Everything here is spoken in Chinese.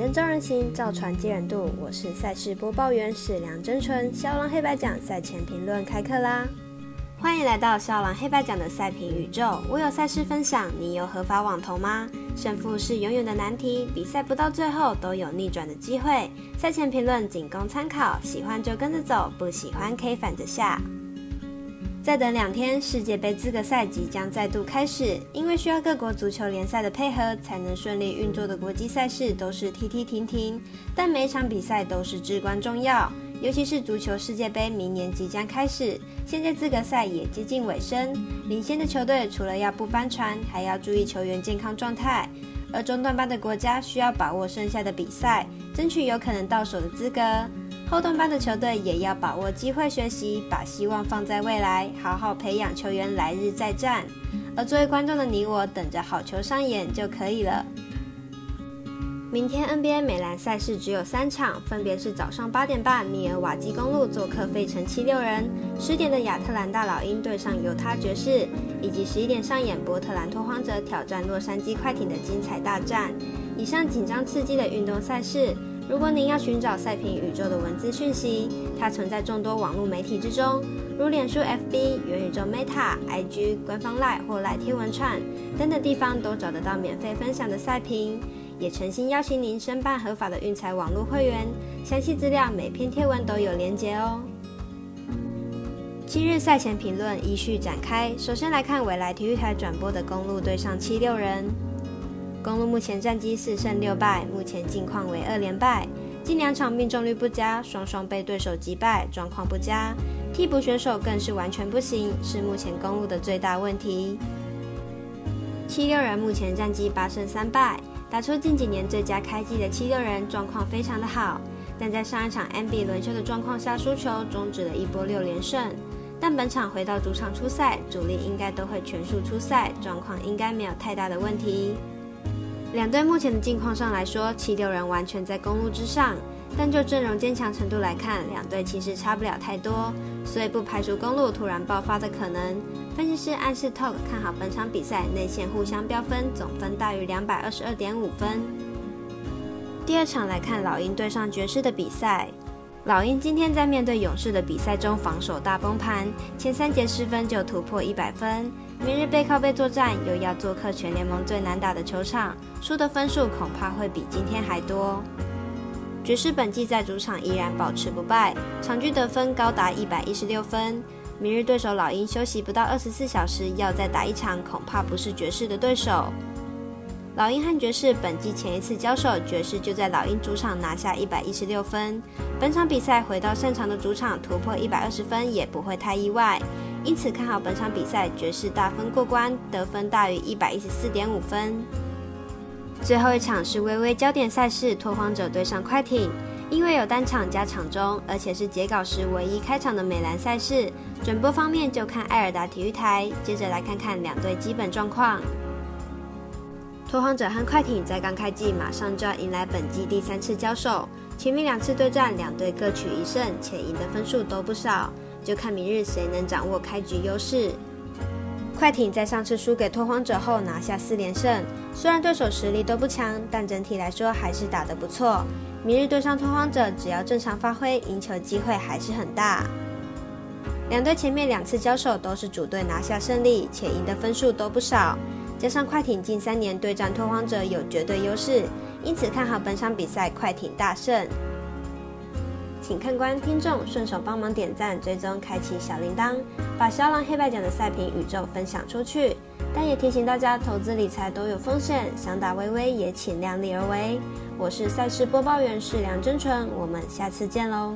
灯照人行，造船接人度。我是赛事播报员史梁真纯。肖郎黑白奖赛前评论开课啦！欢迎来到肖郎黑白奖的赛评宇宙。我有赛事分享，你有合法网投吗？胜负是永远的难题，比赛不到最后都有逆转的机会。赛前评论仅供参考，喜欢就跟着走，不喜欢可以反着下。再等两天，世界杯资格赛即将再度开始。因为需要各国足球联赛的配合，才能顺利运作的国际赛事都是踢踢停停，但每场比赛都是至关重要。尤其是足球世界杯明年即将开始，现在资格赛也接近尾声，领先的球队除了要不翻船，还要注意球员健康状态。而中段班的国家需要把握剩下的比赛，争取有可能到手的资格。后段班的球队也要把握机会学习，把希望放在未来，好好培养球员，来日再战。而作为观众的你我，等着好球上演就可以了。明天 NBA 美篮赛事只有三场，分别是早上八点半，密尔瓦基公路做客费城七六人；十点的亚特兰大老鹰对上犹他爵士，以及十一点上演波特兰拓荒者挑战洛杉矶快艇的精彩大战。以上紧张刺激的运动赛事。如果您要寻找赛评宇宙的文字讯息，它存在众多网络媒体之中，如脸书、FB、元宇宙 Meta、IG、官方 Line 或 Line 天文串等等地方都找得到免费分享的赛评。也诚心邀请您申办合法的运财网络会员，详细资料每篇贴文都有连结哦。今日赛前评论依序展开，首先来看未来体育台转播的公路对上七六人。公路目前战绩四胜六败，目前近况为二连败，近两场命中率不佳，双双被对手击败，状况不佳。替补选手更是完全不行，是目前公路的最大问题。七六人目前战绩八胜三败，打出近几年最佳开季的七六人状况非常的好，但在上一场 NB 轮休的状况下输球，终止了一波六连胜。但本场回到主场出赛，主力应该都会全数出赛，状况应该没有太大的问题。两队目前的境况上来说，七六人完全在公路之上，但就阵容坚强程度来看，两队其实差不了太多，所以不排除公路突然爆发的可能。分析师暗示 Talk 看好本场比赛内线互相飙分，总分大于两百二十二点五分。第二场来看老鹰对上爵士的比赛，老鹰今天在面对勇士的比赛中防守大崩盘，前三节失分就突破一百分。明日背靠背作战，又要做客全联盟最难打的球场，输的分数恐怕会比今天还多。爵士本季在主场依然保持不败，场均得分高达一百一十六分。明日对手老鹰休息不到二十四小时，要再打一场，恐怕不是爵士的对手。老鹰和爵士本季前一次交手，爵士就在老鹰主场拿下一百一十六分。本场比赛回到擅长的主场，突破一百二十分也不会太意外。因此看好本场比赛爵士大分过关，得分大于一百一十四点五分。最后一场是微微焦点赛事，拓荒者对上快艇。因为有单场加场中，而且是截稿时唯一开场的美兰赛事，转播方面就看艾尔达体育台。接着来看看两队基本状况。拓荒者和快艇在刚开季马上就要迎来本季第三次交手，前面两次对战两队各取一胜，且赢的分数都不少。就看明日谁能掌握开局优势。快艇在上次输给拓荒者后拿下四连胜，虽然对手实力都不强，但整体来说还是打得不错。明日对上拓荒者，只要正常发挥，赢球机会还是很大。两队前面两次交手都是主队拿下胜利，且赢的分数都不少。加上快艇近三年对战拓荒者有绝对优势，因此看好本场比赛快艇大胜。请看官、听众顺手帮忙点赞、追踪、开启小铃铛，把肖郎黑白奖的赛评宇宙分享出去。但也提醒大家，投资理财都有风险，想打微微也请量力而为。我是赛事播报员是梁真纯，我们下次见喽。